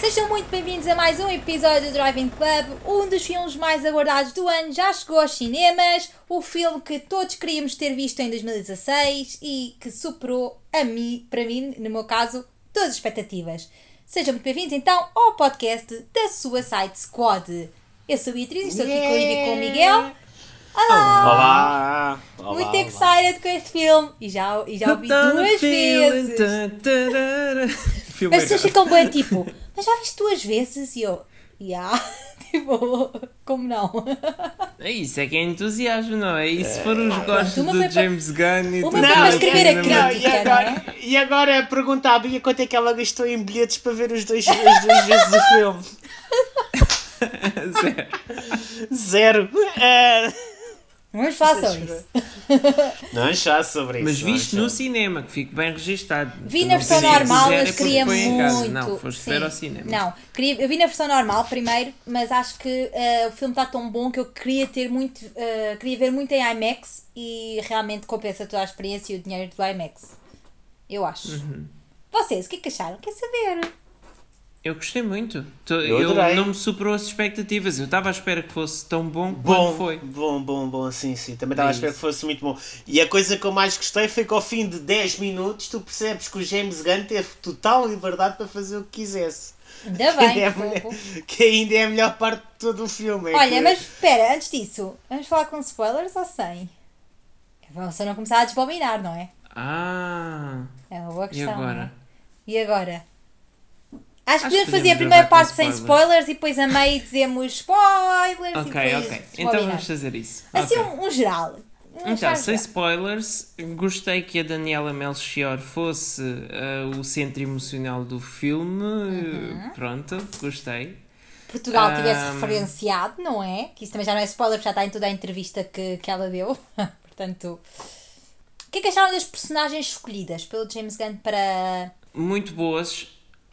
Sejam muito bem-vindos a mais um episódio do Drive-In Club. Um dos filmes mais aguardados do ano já chegou aos cinemas. O filme que todos queríamos ter visto em 2016 e que superou a mim, para mim, no meu caso, todas as expectativas. Sejam muito bem-vindos então ao podcast da Suicide Squad. Eu sou a Beatriz e estou aqui com o Ivi e com o Miguel. Olá! Olá! Muito excited com este filme e já, e já o vi duas vezes. Filme As pessoas ficam bem tipo, mas já viste duas vezes? E eu, já, tipo, como não? É isso, é que é entusiasmo, não é? E se for os gostos uma do foi para- James Gunn e uma tudo foi para mais, escrever a ainda mais- crítica. e, agora, e agora a pergunta à Bia quanto é que ela gastou em bilhetes para ver os dois, as duas vezes o filme? Zero. Ah, Vamos falar sobre isso. não já sobre isso. Mas viste no cinema, que fique bem registado. Vi na versão normal, mas queria muito. Não, foste Sim. ver ao cinema. Não, queria, eu vi na versão normal primeiro, mas acho que eh, o filme está tão bom que eu queria ter muito, eh, queria ver muito em IMAX e realmente compensa toda a experiência e o dinheiro do IMAX. Eu acho. Uhum. Vocês, o que é que acharam? Quer saber? Eu gostei muito. Tô- Eu Eu, não me superou as expectativas. Eu estava à espera que fosse tão bom, Bom, quanto foi. bom, bom, bom, sim, sim. Também estava É a esperar isso. que fosse muito bom. E a coisa que eu mais gostei foi que ao fim de 10 minutos tu percebes que o James Gunn teve total liberdade para fazer o que quisesse. Ainda Que ainda bem. é melhor- que ainda é a melhor parte de todo o filme. é Olha, que- mas espera, antes disso, vamos falar com spoilers ou sem? Você não começar a desbominar, não é? Ah, É uma boa e questão. é? agora? E agora? Acho que podemos fazer a primeira parte sem spoilers. spoilers e depois a meio dizemos spoilers Ok, ok. Então vamos fazer isso. Assim Ok. um, um geral. Um Então, sem spoilers, gostei que a Daniela Melchior fosse ah, o centro emocional do filme. Uhum. Pronto, gostei. Portugal tivesse Ahm. referenciado, não é? Que isso também já não é spoiler, já está em toda a entrevista que, que ela deu. Portanto, o que é que acharam das personagens escolhidas pelo James Gunn para. Muito boas.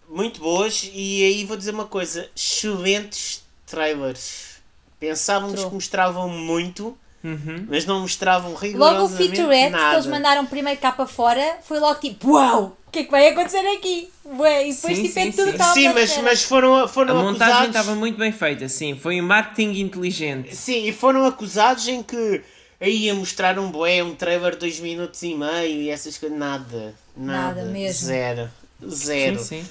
Muito boas e aí vou dizer uma coisa, excelentes trailers. Pensávamos True. que mostravam muito, Uhum. mas não mostravam Logo o rigorosamente featurette nada. que eles mandaram primeiro cá para fora foi logo tipo: Uau! O que é que vai acontecer aqui? Ué, e depois Sim, tipo é sim, tudo sim. Sim, mas, mas foram, A foram montagem acusados... estava muito bem feita, sim. Foi um marketing inteligente. Sim, e foram acusados em que aí ia mostrar um bué, um trailer de 2 minutos e meio e essas coisas. Nada, nada. Nada mesmo. Zero. Zero. Sim, sim.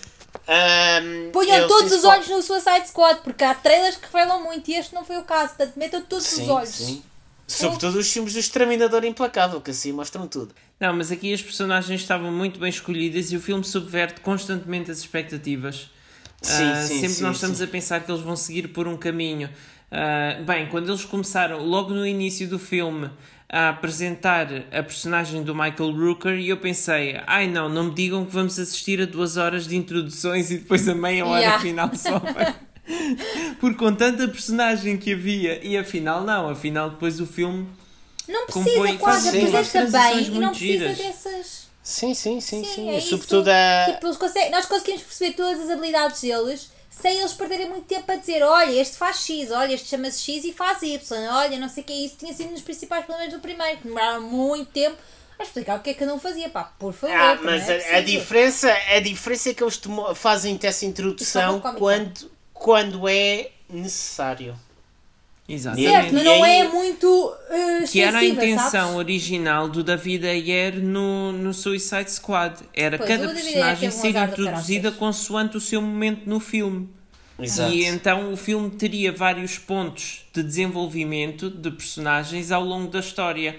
Ahm, Ponham todos os olhos no Suicide Squad, porque há trailers que revelam muito e este não foi o caso. Portanto, metam todos Sim, os olhos. sim. Sobretudo os filmes do Exterminador Implacável, que assim mostram tudo. Não, mas aqui as personagens estavam muito bem escolhidas e o filme subverte constantemente as expectativas. Sim, Ah, sim, sempre sim, nós estamos sim. a pensar que eles vão seguir por um caminho. Ah, bem, quando eles começaram, logo no início do filme, a apresentar a personagem do Michael Rooker, e eu pensei, ai não, não me digam que vamos assistir a duas horas de introduções e depois a meia hora Yeah. final só. vai. Porque com tanta personagem que havia, e afinal não, afinal depois o filme Não precisa Compõe- quase, sim, apresenta bem e não precisa giras. dessas. Sim, sim, sim, sim. é E isso. sobretudo a. Tipo, nós conseguimos perceber todas as habilidades deles sem eles perderem muito tempo a dizer: olha, este faz X, olha, este chama-se X e faz Y, olha, não sei o que é isso. Tinha sido um dos principais problemas do primeiro, que demoraram muito tempo a explicar o que é que cada um fazia. Pá, por favor. Ah, mas é a, a diferença, a diferença é que eles fazem essa introdução é quando, quando é necessário. Exatamente. Certo, mas não é muito uh, Que era a intenção sabes? original do David Ayer no, no Suicide Squad. Era Pois, cada personagem um ser introduzida consoante o seu momento no filme. Exato. E então o filme teria vários pontos de desenvolvimento de personagens ao longo da história.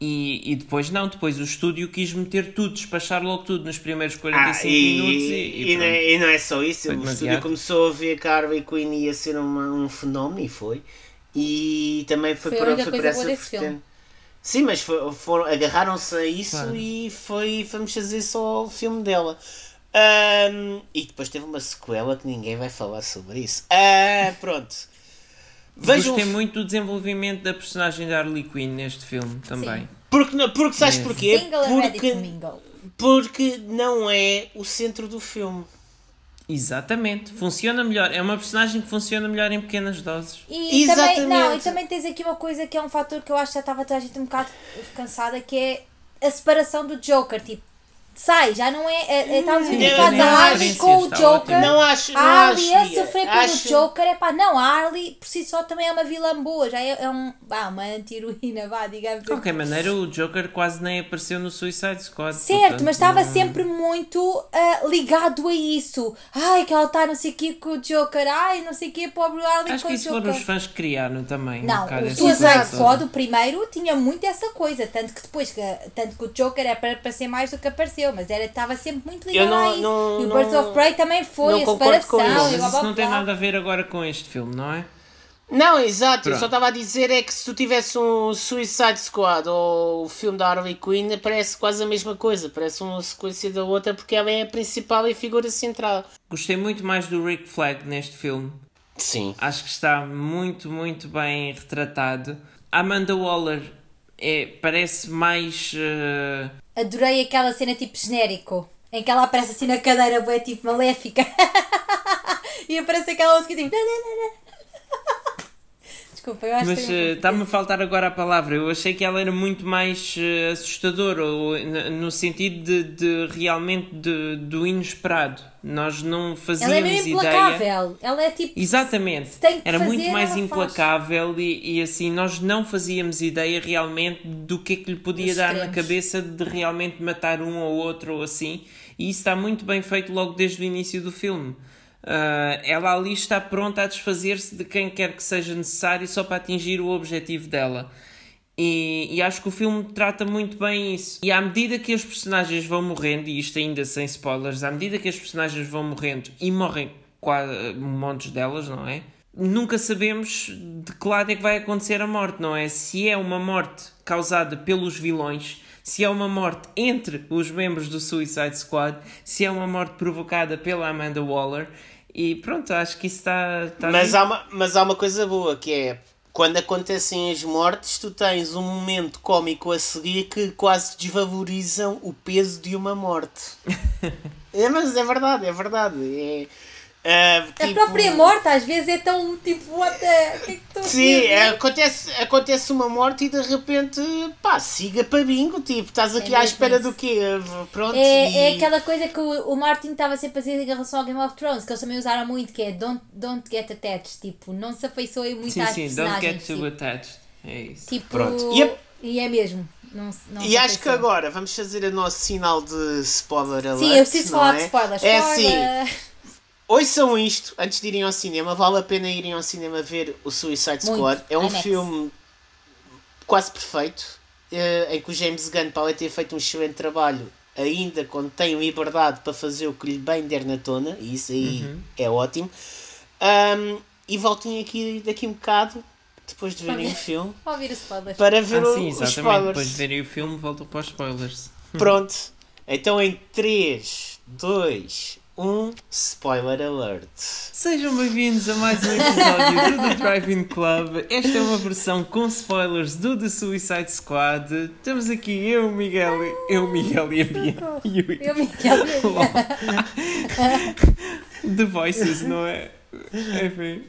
E, e depois não, depois o estúdio quis meter tudo, despachar logo tudo nos primeiros 45 Ah, e, minutos e, e, e não, pronto. e não é só isso, Foi o estúdio demasiado. começou a ver que a Harvey Quinn ia ser uma, um fenómeno e foi. E também foi, Foi única foi por essa vertente. filme. Sim, mas agarraram-se a isso Claro. e foi, vamos fazer só o filme dela. Ahm, e depois teve uma sequela que ninguém vai falar sobre isso. Ah, pronto. Vejam Gostei o muito do desenvolvimento da personagem da Harley Quinn neste filme também. Porque, não- porque sabes porquê? Single Porque, porque não é o centro do filme. Exatamente, funciona melhor. É uma personagem que funciona melhor em pequenas doses. E também, não, e Exatamente. também tens aqui uma coisa que é um fator que eu acho que já estava toda a gente um bocado cansada, que é a separação do Joker. Tipo, sai, já não é. é, é estamos Eu habituados não a acho Harley isso, com o Joker. Não acho, não A Harley a acho, Bia. sofrer pelo Acho- Joker, é pá, não, a Harley por si só também é uma vilã boa, já é, é um, vá, uma anti-heroína, vá, digamos De qualquer maneira, o Joker quase nem apareceu no Suicide Squad. Certo, portanto, mas estava não- sempre muito ah, ligado a isso. Ai, que ela está não sei o que com o Joker. Ai, não sei o que, pobre Harley Acho com que o isso Joker. foram os fãs que criaram também. um Não, bocado o Suicide Squad, o primeiro, tinha muito essa coisa. Tanto que depois, que, tanto que o Joker é para aparecer mais do que apareceu, mas era, estava sempre muito ligado não- a isso. não- e o Birds não- of Prey também foi, não a separação isso. e Mas blá blá isso não tem nada a ver agora com este filme, não é? Não, exato, eu Pronto. só estava a dizer é que se tu tivesse um Suicide Squad ou o filme da Harley Quinn, parece quase a mesma coisa, parece uma sequência da outra porque ela é a principal e a figura central. Gostei muito mais do Rick Flag neste filme. Sim. Acho que está muito, muito bem retratado. A Amanda Waller é, parece mais. eh, Adorei aquela cena tipo genérico, em que ela aparece assim na cadeira, bué tipo maléfica. e aparece aquela música tipo. Desculpa, eu acho Mas que. eh, está-me a faltar agora a palavra. Eu achei que ela era muito mais eh, assustadora, ou, no sentido de, de realmente de- do inesperado. Nós não fazíamos Ela é mesmo ideia. implacável. Ela é tipo. Exatamente. Era fazer, muito mais implacável e, e assim nós não fazíamos ideia realmente do que é que lhe podia Os dar na extremos. cabeça de realmente matar um ou outro ou assim. E isso está muito bem feito logo desde o início do filme. Ah, ela ali está pronta a desfazer-se de quem quer que seja necessário só para atingir o objetivo dela. E, e acho que o filme trata muito bem isso. E à medida que os personagens vão morrendo, e isto ainda sem spoilers, à medida que as personagens vão morrendo e morrem quase montes delas, não é? Nunca sabemos de que lado é que vai acontecer a morte, não é? Se é uma morte causada pelos vilões, se é uma morte entre os membros do Suicide Squad, se é uma morte provocada pela Amanda Waller. E pronto, acho que isso está. está Mas há, uma, mas há uma coisa boa que é quando acontecem as mortes, tu tens um momento cómico a seguir que quase desvalorizam o peso de uma morte. é, mas é verdade, é verdade. É, A tipo- própria morte às vezes é tão tipo, what the... o que é que estou a Sim, dizer? é, acontece, acontece uma morte e de repente, pá, siga para bingo, tipo, estás aqui É à espera isso. do quê? Pronto, É, e- é aquela coisa que o, o Martin estava sempre a dizer em relação ao Game of Thrones, que eles também usaram muito, que é don't, don't get attached, tipo, não se afeiçoem muito Sim, às sim, don't personagens. get too tipo, attached. É isso. tipo, Pronto. E a- e é mesmo. Não, não E acho que agora vamos fazer o nosso sinal de spoiler alert. Sim, eu preciso falar é? de spoilers. É assim, Spoiler. Ouçam isto antes de irem ao cinema. Vale a pena irem ao cinema ver o Suicide Muito. Squad. É um filme quase perfeito, eh, em que o James Gunn, para ter feito um excelente trabalho, ainda quando tem liberdade para fazer o que lhe bem der na tona, e isso aí Uhum. é ótimo. Ahm, e voltem aqui daqui um bocado, depois de verem o filme, Ouvir os spoilers. para ver Ah, o- sim, os exatamente. spoilers. Depois de verem o filme, voltam para os spoilers. Pronto. Então em 3, 2, 1, spoiler alert. Sejam bem-vindos a mais um episódio do The Drive-In Club. Esta é uma versão com spoilers do The Suicide Squad. Temos aqui eu, Miguel, eu, Miguel e a Bia. E o- Eu, Miguel, The Voices, não é? Enfim.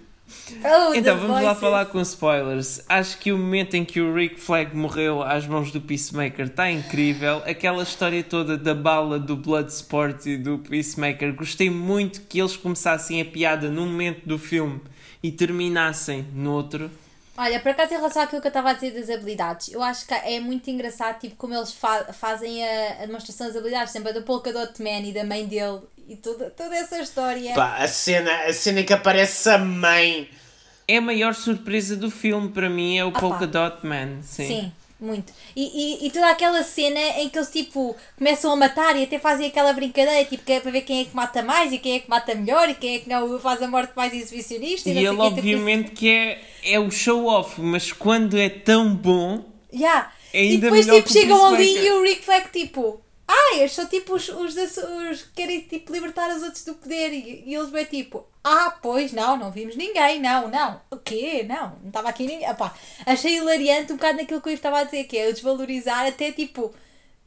Oh, Então vamos lá falar com spoilers. Acho que o momento em que o Rick Flag morreu às mãos do Peacemaker está incrível. Aquela história toda da bala do Bloodsport e do Peacemaker. Gostei muito que eles começassem a piada num momento do filme e terminassem no outro. Olha, por acaso em relação àquilo que eu estava a dizer das habilidades, eu acho que é muito engraçado tipo, como eles fa- fazem a, a demonstração das habilidades, sempre a do Polka Dot Man e da mãe dele e toda, toda essa história. Pá, a cena, a cena em que aparece a mãe. É a maior surpresa do filme para mim, é o pá. Polka Dot Man. Sim. Sim, muito. E, e, e toda aquela cena em que eles tipo começam a matar e até fazem aquela brincadeira tipo, que é para ver quem é que mata mais e quem é que mata melhor e quem é que não faz a morte mais exibicionista. E, E ele tipo, obviamente que é, é o show-off, mas quando é tão bom... Yeah. É e ainda depois melhor tipo, chegam ali e o Rick Flag tipo Ai, eu sou tipo os, os, da- os que querem tipo, libertar os outros do poder e, e eles vão tipo Ah, pois não, não vimos ninguém, não, não O quê? Não, não estava aqui ninguém Epá, Achei hilariante um bocado naquilo que eu estava a dizer Que é o desvalorizar até tipo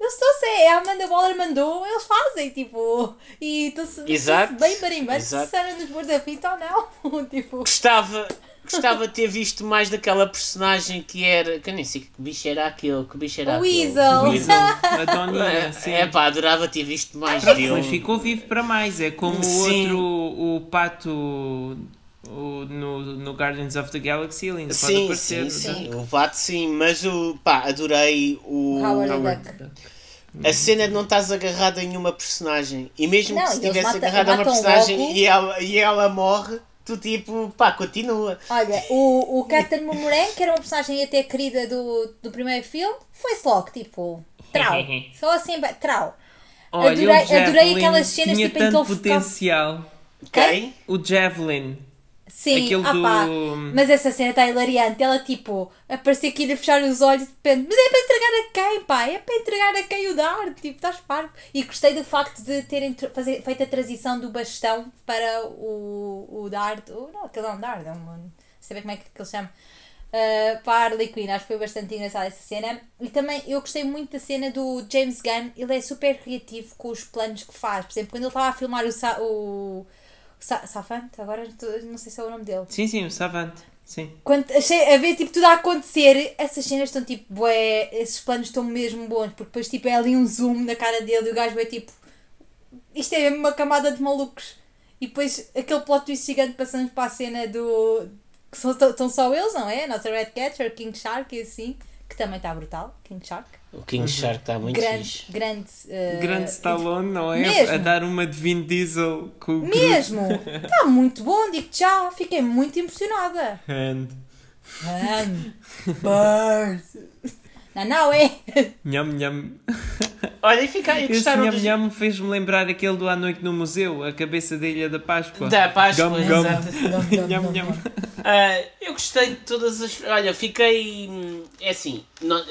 eu estou a ser, a Amanda Waller mandou, eles fazem, tipo, e Exato, bem barimbando se exato. eram nos bordos da fita ou não, tipo, Gostava, gostava de ter visto mais daquela personagem que era. Que eu nem sei que bicho era aquele. Que bicho era O aquele. Weasel. O Weasel, a Doninha, sim. É pá, adorava ter visto mais Mas dele. ficou vivo para mais. É como o Sim. outro, o pato o- no, no Guardians of the Galaxy, ele ainda pode Sim, aparecer. sim, não sim. é? O pato sim, mas o pá, adorei o. Howard Howard Duck. Duck. A cena de não estás agarrado a nenhuma personagem. E mesmo Não, que se estivesse agarrado a uma personagem e ela, e ela morre, tu tipo, pá, continua. Olha, o, o Captain Boomerang, que era uma personagem até querida do, do primeiro filme, foi-se logo, tipo, trau. Só assim, trau. Olha, Adorei- adorei aquelas cenas, tinha tipo, em que tanto potencial. Quem? O Javelin. Sim, ah pá, do- mas essa cena está hilariante. Ela, tipo, aparecia aqui a fechar os olhos e de repente, mas é para entregar a quem, pá? É para entregar a quem o dar, tipo, estás parvo. E gostei do facto de terem fazer, feito a transição do bastão para o, o Dard, o, não, aquele é um Dard, é um, bem como é que ele se chama. Uh, para a Harley Quinn, acho que foi bastante engraçada essa cena. E também eu gostei muito da cena do James Gunn, ele é super criativo com os planos que faz. Por exemplo, quando ele estava a filmar o, Sa o Sa Safante, agora não sei se é o nome dele. Sim, sim, o Savante. Sim. Quando achei a ver tipo, tudo a acontecer, essas cenas estão tipo, bué, esses planos estão mesmo bons, porque depois tipo, é ali um zoom na cara dele e o gajo é tipo, isto é uma camada de malucos. E depois aquele plot twist gigante passamos para a cena do. que são, estão só eles, não é? A nossa Red Catcher, King Shark e assim, que também está brutal, King Shark. O King Shark está muito grande, fixe. grande. eh, Grande Stallone, não é? mesmo. A dar uma de Vin Diesel com o. Mesmo! Está muito bom, digo já, fiquei muito impressionada. And... Man, bird. Não, não é? Nham, nham. Olha, e fica, e Esse gostaram nham, dos... nham fez-me lembrar aquele do À Noite no Museu, a cabeça da Ilha da Páscoa. Da Páscoa, Gum, gum. exato. Nham, nham. Ah, eu gostei de todas as. Olha, fiquei. É assim,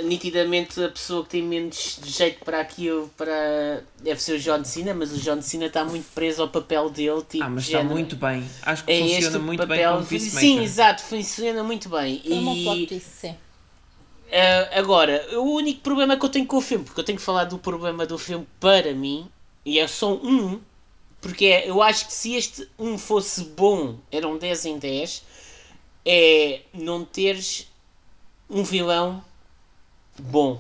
nitidamente a pessoa que tem menos jeito para aquilo para. Deve ser o John Cena, mas o John Cena está muito preso ao papel dele. Tipo, Ah, mas está género, muito bem. Acho que É este funciona muito bem papel. como Peacemaker. Sim, exato, funciona muito bem. Foi um E- sim. Uh, agora, o único problema que eu tenho com o filme, porque eu tenho que falar do problema do filme para mim, e é só um, porque é, eu acho que se este um fosse bom, era um 10 em 10, é não teres um vilão bom.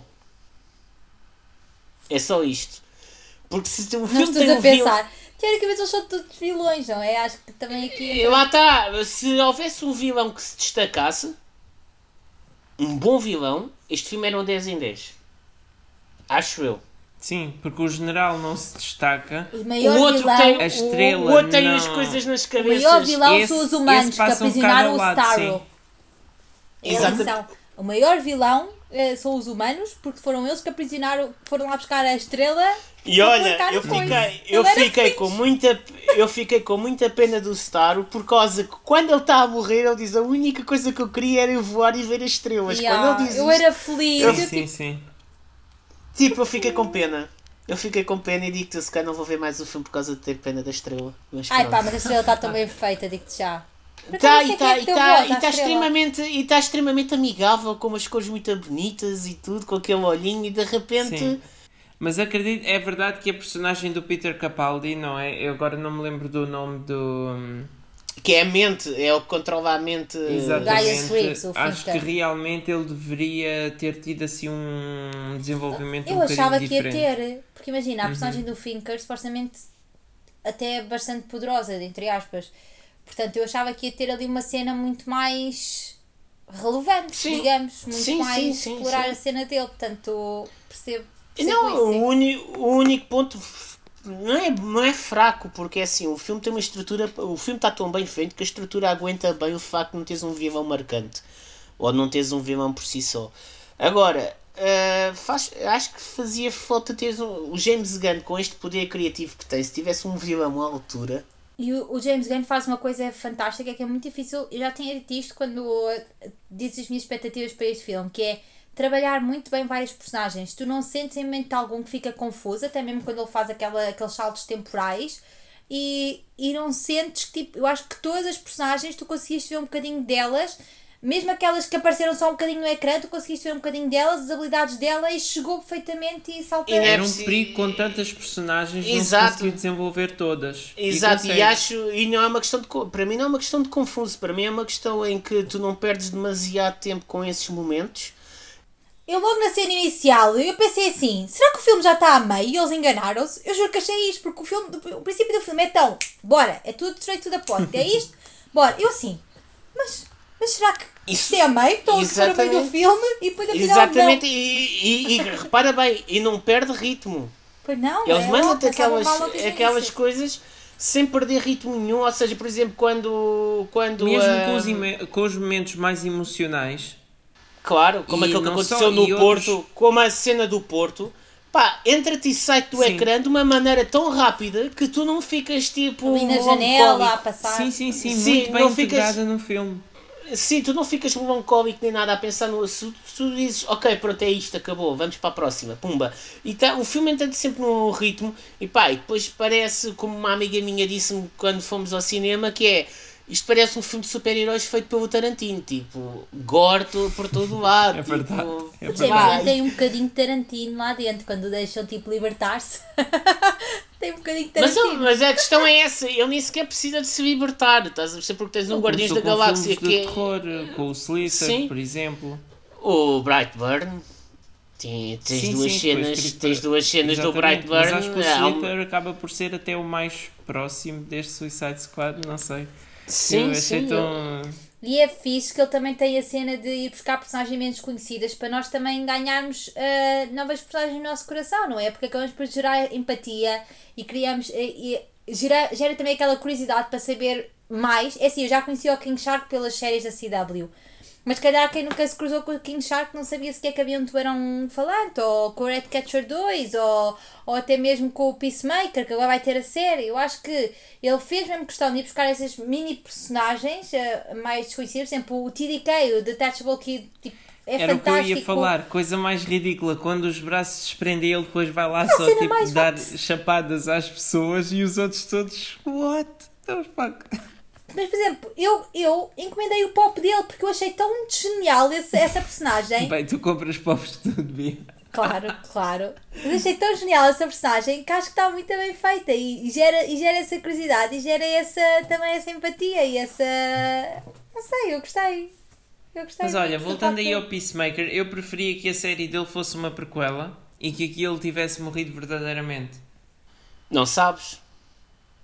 É só isto. Porque se Não filme tem um vilão. Teoricamente eles são todos vilões, não é? Acho que também aqui. E Lá está, se houvesse um vilão que se destacasse, um bom vilão, este filme era um 10 em 10. Acho eu. Sim, porque o general não se destaca. O O outro vilão. tem, A estrela, o outro tem não. as coisas nas O maior cabeças. vilão Esse- são os humanos que passa um aprisionaram o Starro. Exato. Atenção, O maior vilão eh, são os humanos, porque foram eles que aprisionaram, foram lá buscar a estrela. E olha, eu coisa. fiquei, eu Ele fiquei com muita, eu fiquei com muita pena do Starro por causa que quando ele está a morrer ele diz a única coisa que eu queria era eu voar e ver as estrelas. Yeah, Quando ele diz eu isto, era feliz. Sim, eu, sim, tipo, sim. Tipo, eu fiquei com pena. Eu fiquei com pena e digo-te, se calhar não vou ver mais o filme por causa de ter pena da estrela. Mas Ai pronto. pá, mas a estrela está tão bem feita, digo-te já. Tá, sei e é está deu tá, tá estrela. extremamente, e tá extremamente amigável, com umas cores muito bonitas e tudo, com aquele olhinho e de repente. Sim. Mas acredito, é verdade que a personagem do Peter Capaldi, não é? Eu agora não me lembro do nome do. Que é a mente, é o que controla a mente. Exatamente. O Acho que realmente ele deveria ter tido assim um desenvolvimento Eu um achava que ia diferente. ter, porque imagina, a personagem do Finker supostamente até é bastante poderosa, entre aspas. Portanto, eu achava que ia ter ali uma cena muito mais relevante, Sim. digamos, muito Sim, mais sim, sim, explorar sim. a cena dele. Portanto, percebo. percebo Não, isso, o, uni, o único ponto não é, não é fraco, porque é assim, o filme tem uma estrutura, o filme está tão bem feito que a estrutura aguenta bem o facto de não teres um vilão marcante, ou não teres um vilão por si só. Agora, ah, faz, acho que fazia falta teres um, o James Gunn com este poder criativo que tem, se tivesse um vilão à altura, E o, o James Gunn faz uma coisa fantástica que é muito difícil. Eu já tinha dito isto quando uh, disse as minhas expectativas para este filme, que é trabalhar muito bem vários personagens. Tu não sentes em momento algum que fica confuso, até mesmo quando ele faz aquela, aqueles saltos temporais. E, e não sentes que, tipo, eu acho que todas as personagens tu conseguiste ver um bocadinho delas mesmo aquelas que apareceram só um bocadinho no ecrã, tu conseguiste ver um bocadinho delas, as habilidades dela e chegou perfeitamente e saltou. E não Era um perigo com tantas personagens não Exato. conseguiu desenvolver todas. E Exato, e, consegue. acho, e não é uma questão de, para mim não é uma questão de confuso, para mim é uma questão em que tu não perdes demasiado tempo com esses momentos. Eu logo na cena inicial, eu pensei assim, será que o filme já está a meio e eles enganaram-se? Eu juro que achei isto, porque o filme, o princípio do filme é tão, bora, é tudo straight to the point, é isto, bora. Eu assim, mas, mas será que Isso- isto é a meio? Estão a a meio do filme e depois afinal Exatamente, não. e, e, e repara bem, e não perde ritmo. Pois não, Eles é mandam-te aquelas, aquelas coisas sem perder ritmo nenhum, ou seja, por exemplo, quando. quando Mesmo ah, com, os ime- com os momentos mais emocionais, Claro, como E aquilo que não só- aconteceu no Porto, outros- como a cena do Porto, pá, entra-te e sai-te do Sim. ecrã de uma maneira tão rápida que tu não ficas tipo. Ali na janela, a passar. sim, sim, sim, Sim, muito bem não ficas- no filme. Sim, tu não ficas melancólico nem nada a pensar no assunto, tu dizes, ok, pronto, é isto, acabou, vamos para a próxima, pumba. E tá, o filme entra sempre no ritmo, e pá, e depois parece, como uma amiga minha disse-me quando fomos ao cinema, que é. Isto parece um filme de super-heróis feito pelo Tarantino, tipo, gordo por todo o lado. É verdade, tipo, é verdade. Gunn tem um bocadinho de Tarantino lá dentro, quando o deixam tipo libertar-se. tem um bocadinho de Mas, Tarantino. mas a questão é essa, ele nem sequer precisa de se libertar, estás a perceber? Porque tens um Guardiões da Galáxia que de é terror, com o Slither, Sim. por exemplo. o Brightburn. Tem- Tens Sim, duas sim, cenas, tens duas cenas do Brightburn. Mas acho que o um- Slither acaba por ser até o mais próximo deste Suicide Squad, não sei. Sim, eu sim. tão. E é fixe que ele também tem a cena de ir buscar personagens menos conhecidas para nós também ganharmos ah, novas personagens no nosso coração, não é? Porque acabamos por gerar empatia e criamos. E, e gera, gera também aquela curiosidade para saber mais. É assim, eu já conheci o King Shark pelas séries da CW. Mas se calhar quem nunca se cruzou com o King Shark não sabia sequer que havia um tubarão falante, ou com o Red Catcher 2, ou, ou até mesmo com o Peacemaker, que agora vai ter a série. Eu acho que ele fez mesmo questão de ir buscar esses mini personagens eh, mais desconhecidos, por exemplo, o TDK, o Detachable Kid, tipo, é Era o que eu ia falar, coisa mais ridícula, quando os braços se desprendem ele depois vai lá só tipo, dar chapadas às pessoas e os outros todos, what the fuck? Mas, por exemplo, eu, eu encomendei o pop dele porque eu achei tão genial esse, essa personagem. Bem, tu compras de tudo, Bia. Claro, claro. Mas achei tão genial essa personagem que acho que está muito bem feita e, e gera, e gera essa curiosidade e gera essa, também essa empatia e essa. Não sei, eu gostei. Eu gostei. Mas olha, do voltando aí ao Peacemaker, eu preferia que a série dele fosse uma prequela e que aqui ele tivesse morrido verdadeiramente. Não sabes?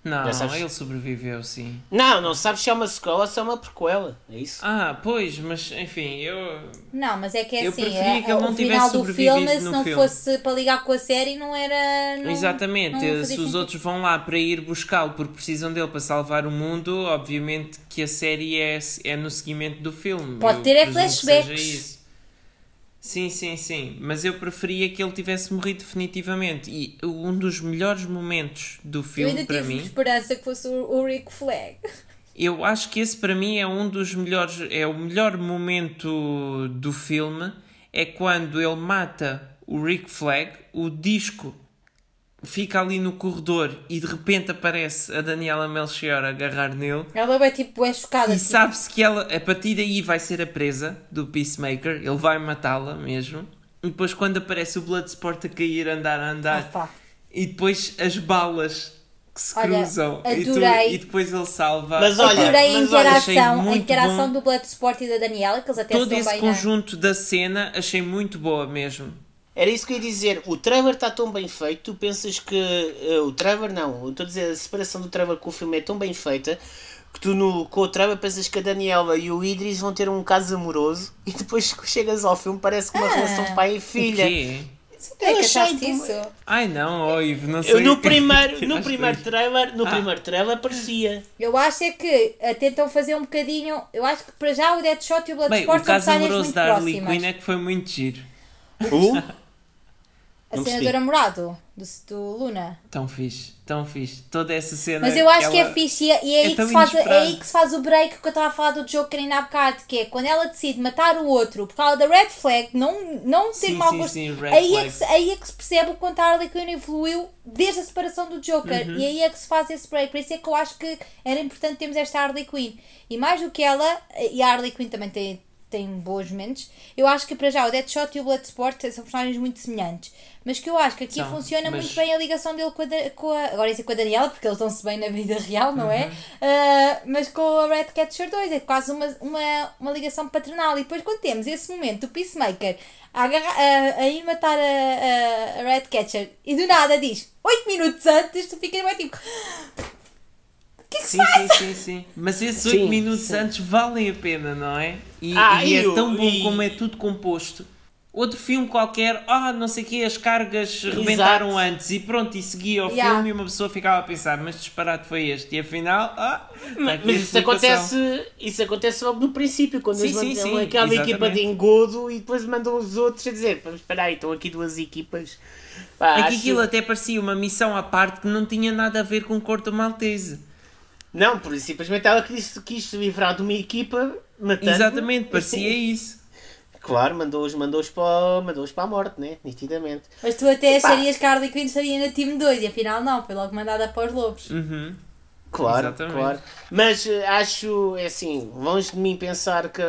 Não, sabes. ele sobreviveu, sim. Não, não sabes se é uma sequela ou se é uma prequela. É isso? Ah, pois, mas enfim, eu. Não, mas é que é Eu assim, preferia é, que ele não o tivesse final do sobrevivido filme, se no não filme. fosse para ligar com a série, não era. Não, Exatamente, não se os outros vão lá para ir buscá-lo porque precisam dele para salvar o mundo, obviamente que a série é, é no seguimento do filme. Pode Eu ter é flashbacks. Sim, sim, sim, mas eu preferia que ele tivesse morrido definitivamente. E um dos melhores momentos do Eu filme ainda para tive mim, esperança que fosse o Rick Flag. eu acho que esse para mim é um dos melhores, é o melhor momento do filme, é quando ele mata o Rick Flag, o disco fica ali no corredor e de repente aparece a Daniela Melchior a agarrar nele Ela vai tipo, é chocada. e tipo, sabe-se que ela, a partir daí vai ser a presa do Peacemaker, ele vai matá-la mesmo. E depois quando aparece o Bloodsport a cair, andar a andar, Opa. e depois as balas que se Olha, cruzam e, tu- e depois ele salva. Mas olha, Adorei a mas olha, interação, a interação bom. do Bloodsport e da Daniela, que eles até Todo estão esse bem na- conjunto da cena achei muito boa mesmo. Era isso que eu ia dizer. O Trevor está tão bem feito, tu pensas que. eh, o Trevor não, estou a dizer, a separação do Trevor com o filme é tão bem feita que tu no, com o Trevor pensas que a Daniela e o Idris vão ter um caso amoroso e depois que chegas ao filme parece que uma Ah. relação de pai e O filha. quê? É Eu que achei isso? Ai não, oh, Ivo, não sei. Eu o no é primeiro, no primeiro trailer, no Ah. primeiro trailer parecia. Eu acho é que eh, tentam fazer um bocadinho. Eu acho que para já o Deadshot e o Bem, Bloodsport o são caso amoroso da Harley. Quinn é que foi muito giro. Uh? A cena do namorado, do, do Luna. Tão fixe, tão fixe. Toda essa cena. Mas eu acho que é ela- fixe e é, e é é aí que faz, é aí que se faz o break que eu estava a falar do Joker ainda há bocado, que é quando ela decide matar o outro por causa da red flag, não, não ter Sim, mau sim, gosto. sim, aí, é flag. que se, aí é que se percebe o quanto a Harley Quinn evoluiu desde a separação do Joker. Uhum. E aí é que se faz esse break. Por isso é que eu acho que era importante termos esta Harley Quinn. E mais do que ela, e a Harley Quinn também tem, tem bons momentos. Eu acho que para já o Deadshot e o Bloodsport são personagens muito semelhantes. Mas que eu acho que aqui São, funciona mas- muito bem a ligação dele com a, com a. Agora ia dizer com a Daniela, porque eles dão-se bem na vida real, não Uhum. é? Ah, mas com a Red Catcher 2 é quase uma, uma, uma ligação paternal. E depois, quando temos esse momento, o Peacemaker a, a, a ir matar a, a, a Red Catcher e do nada diz 8 minutos antes, tu ficas bem tipo. Que é Sim, faz? sim, sim, sim. Mas esses Sim, 8 minutos sim. antes valem a pena, não é? E, Ah, e é e o- tão bom e- como é tudo composto. Outro filme qualquer, ah, não sei o quê, as cargas rebentaram antes e pronto, e seguia o Yeah. filme e uma pessoa ficava a pensar, mas disparate foi este. E afinal, ah, aqui a Mas isso acontece, isso acontece logo no princípio, quando Sim, eles sim, mandam sim, aquela equipa exatamente. de engodo e depois mandam os outros a dizer: "Mas espera aí, estão aqui duas equipas. Pá, É que aquilo até parecia uma missão à parte que não tinha nada a ver com o Corto Maltese. Não, por isso, simplesmente ela quis, quis se livrar de uma equipa matando. Exatamente, parecia isso. Claro, mandou-os mandou para, mandou para a morte, né? Nitidamente. Mas tu até Epá. acharias que a Harley Quinn estaria na Team 2 e afinal não, foi logo mandada para os lobos. Uhum. Claro, Exatamente. claro. Mas eh, acho, é assim, longe de mim pensar que,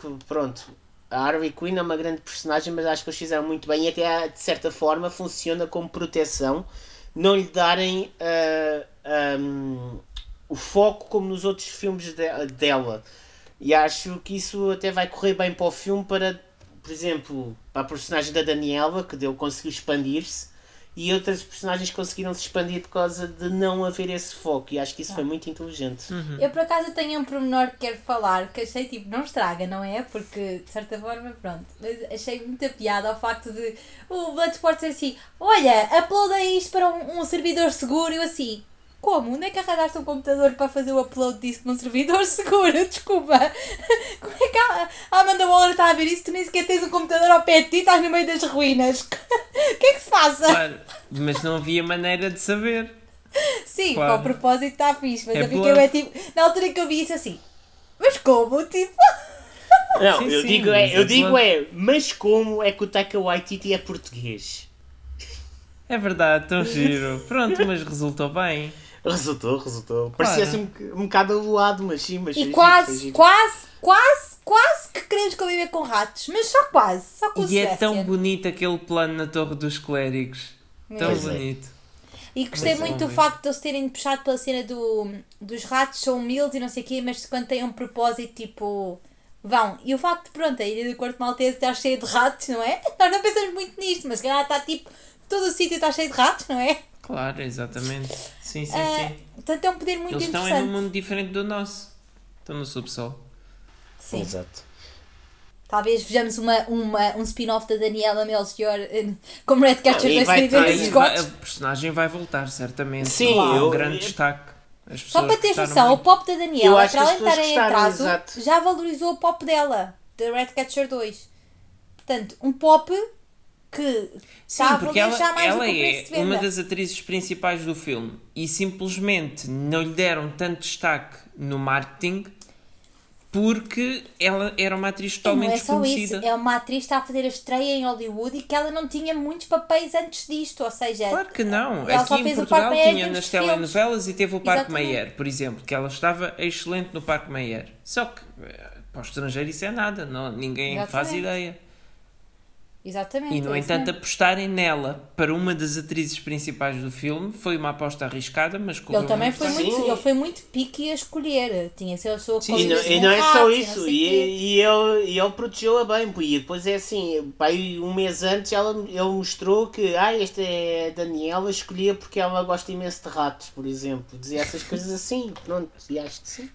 que, pronto, a Harley Quinn é uma grande personagem, mas acho que eles fizeram muito bem e até de certa forma funciona como proteção, não lhe darem ah, ahm, o foco como nos outros filmes de- dela. E acho que isso até vai correr bem para o filme para, por exemplo, para a personagem da Daniela, que deu, conseguiu expandir-se, e outras personagens conseguiram se expandir por causa de não haver esse foco. E acho que isso foi muito inteligente. Eu por acaso tenho um pormenor que quero falar, que achei tipo, não estraga, não é? Porque de certa forma, pronto. Mas achei muita piada ao facto de o Bloodsport ser assim: olha, uploada isto para um, um servidor seguro. E eu assim. Como? Onde é que arranjaste um computador para fazer o upload disso num servidor seguro? Desculpa. Como é que a, Amanda Waller está a ver isso? Tu nem sequer tens um computador ao pé de ti, estás no meio das ruínas. O que é que se passa? Claro, mas não havia maneira de saber. Sim, Claro. para o propósito está fixe, mas É eu fiquei bem, tipo, na altura que eu vi isso assim, mas como? Tipo, Não, Sim, eu sim, digo, é, eu é digo bluff. é, mas como é que o Taika Waititi é português? É verdade, tão giro. Pronto, mas resultou bem. Resultou, resultou. Claro. Parecia-se um, um bocado aloado, mas sim, mas e quase, quase, quase, quase que queremos conviver com ratos, mas só quase, só com E é tão bonito aquele plano na Torre dos Clérigos. Tão é. bonito. E gostei Mas muito do facto de eles terem puxado pela cena do, dos ratos, são humildes e não sei o quê, mas quando têm um propósito, tipo, vão. E o facto de, pronto, a ilha do Corto Maltese está cheia de ratos, não é? Nós não pensamos muito nisto, mas se calhar está tipo, todo o sítio está cheio de ratos, não é? Claro, exatamente. Sim, sim, Ah, sim. portanto, é um poder muito Eles estão em interessante. um mundo diferente do nosso. Estão no subsolo. Sim. Exato. Talvez vejamos uma, uma, um spin-off da Daniela Melchior eh, como Red Catcher Ah, e vai vai ser ver ter- os Aí vai- Scots. a personagem vai voltar, certamente. Sim, é um grande eu- destaque. As Só para teres gostaram noção, o muito. pop da Daniela, para além de estar em atraso, exato. já valorizou o pop dela, da Red Catcher 2. Portanto, um pop que Sim, porque ela, ela é uma das atrizes principais do filme e simplesmente não lhe deram tanto destaque no marketing porque ela era uma atriz E não totalmente é só isso, desconhecida. é uma atriz que está a fazer a estreia em Hollywood e que ela não tinha muitos papéis antes disto, ou seja, Claro que não. Ela só Aqui em fez o Portugal tinha nas telenovelas e teve o Parque. Mayer, por exemplo, que ela estava excelente no Parque Mayer. Só que eh, para o estrangeiro isso é nada, não, ninguém faz Exatamente. ideia. Exatamente. E no é entanto, mesmo. apostarem nela para uma das atrizes principais do filme foi uma aposta arriscada, mas correu ele também foi muito, ele foi muito pique a escolher. Tinha sido a sua Sim, E não, e com não é só isso, e, e ele, e ele protegeu-a bem, e depois é assim, pai, um mês antes ela, ele mostrou que ah, esta é a Daniela, escolhia porque ela gosta imenso de ratos, por exemplo, dizia essas coisas assim, pronto, e acho que sim.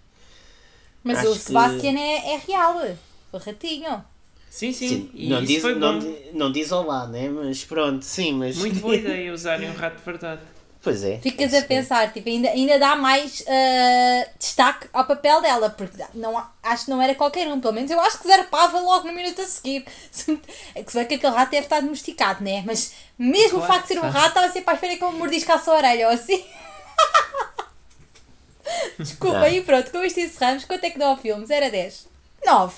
Mas Acho o que- Sebastian é, é real, o ratinho. Sim, sim, Sim, e não, diz, não, não diz olá, né? Mas pronto, sim, mas. Muito boa ideia usarem um rato de verdade. Pois é. Ficas a pensar, tipo, ainda, ainda dá mais ah, destaque ao papel dela, porque não, acho que não era qualquer um, pelo menos eu acho que zarpava logo no minuto a seguir. É que se bem que aquele rato deve estar domesticado, né? Mas mesmo o Claro facto de ser um rato, estava sempre à espera que ele me mordiscasse a orelha ou assim. Desculpa, Tá. e pronto, com isto encerramos. Quanto é que dá ao filme? 0 a 10? 9.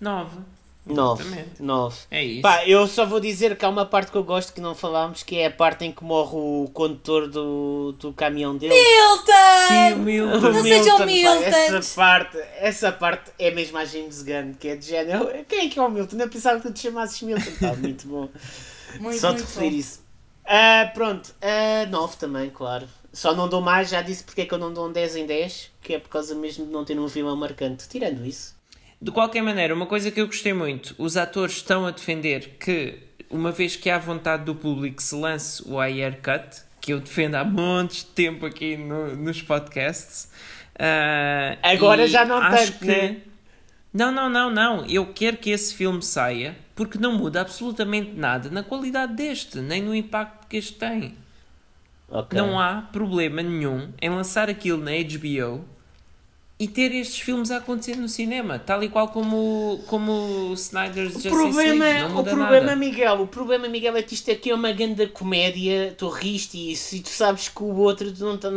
Nove. Nove. Exatamente. Nove. É isso. Pá, eu só vou dizer que há uma parte que eu gosto que não falámos, que é a parte em que morre o condutor do, do caminhão dele. Milton! Sim, o Milton. Não sejam pá, Miltons. essa parte, essa parte é mesmo a James Gunn, que é de género. Quem é que é o Milton? Eu pensava que tu te chamasses Milton. Pá, muito bom. Muito, Só te referir bom. isso. Ah, pronto, ah, 9 também, claro. Só não dou mais, já disse porque é que eu não dou um 10 em 10, que é por causa mesmo de não ter um vilão marcante. Tirando isso. De qualquer maneira, uma coisa que eu gostei muito, os atores estão a defender que, uma vez que há vontade do público se lance o AR Cut, que eu defendo há montes de tempo aqui no- nos podcasts. ah, Agora já não acho tanto, né? Não, não, não, não. Eu quero que esse filme saia porque não muda absolutamente nada na qualidade deste, nem no impacto que este tem. Ok. Não há problema nenhum em lançar aquilo na HBO e ter estes filmes a acontecer no cinema, tal e qual como, como o Snyder's O Justice problema, League. Não o problema, nada. Miguel, o problema, Miguel, é que isto aqui é uma grande comédia, tu riste e isso, e tu sabes que o outro não está.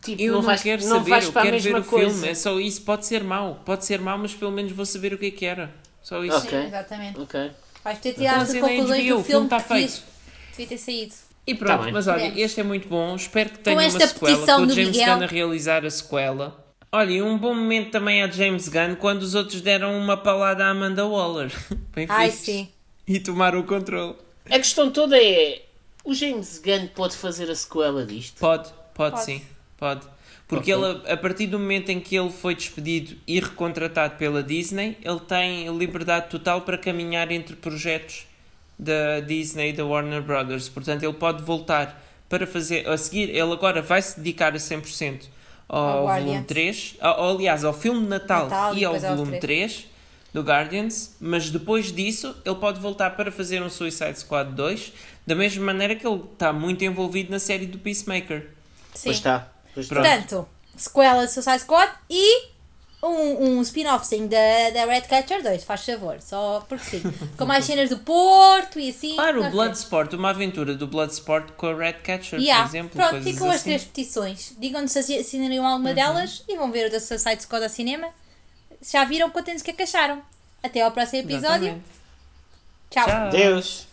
Tipo, Eu não, não, vais, quero não saber, eu quero ver o coisa. filme. É só isso. Pode ser mau, pode ser mau, mas pelo menos vou saber o que é que era. Só isso. Ok. Sim, exatamente. Ok. Vais ter tirado as Então, na conclusões do o filme tá devias- feito. devia ter saído. E pronto, Tá mas olha, este é muito bom. Espero que tenha uma sequela. Com o James Miguel. Gunn a realizar a sequela. Olha, e um bom momento também a James Gunn quando os outros deram uma palada à Amanda Waller. Bem Ai, fixe. sim. E tomaram o controle. A questão toda é: o James Gunn pode fazer a sequela disto? Pode, pode, Pode. sim. Pode. Porque Ok. ele, a partir do momento em que ele foi despedido e recontratado pela Disney, ele tem liberdade total para caminhar entre projetos da Disney e da Warner Brothers. Portanto, ele pode voltar para fazer. A seguir, ele agora vai se dedicar a 100% ao, Ao volume Guardians. 3, ao, aliás, ao filme de Natal, Natal e e ao volume 3 do Guardians, mas depois disso ele pode voltar para fazer um Suicide Squad 2, da mesma maneira que ele está muito envolvido na série do Peacemaker. Sim. Pois está. Pois. Portanto, sequela de Suicide Squad e um, um spin-offzinho da, da Red Catcher 2, faz favor, só porque sim. Com mais cenas do Porto e assim. Claro, o Bloodsport, uma aventura do Bloodsport com a Red Catcher, Yeah. por exemplo. Pronto, ficam as assim. três petições. Digam-nos se assi- assinariam alguma delas e vão ver o da Suicide Squad ao cinema. Já viram, contem-nos o que é que acharam. Até ao próximo episódio. Exatamente. Tchau. Tchau. Deus.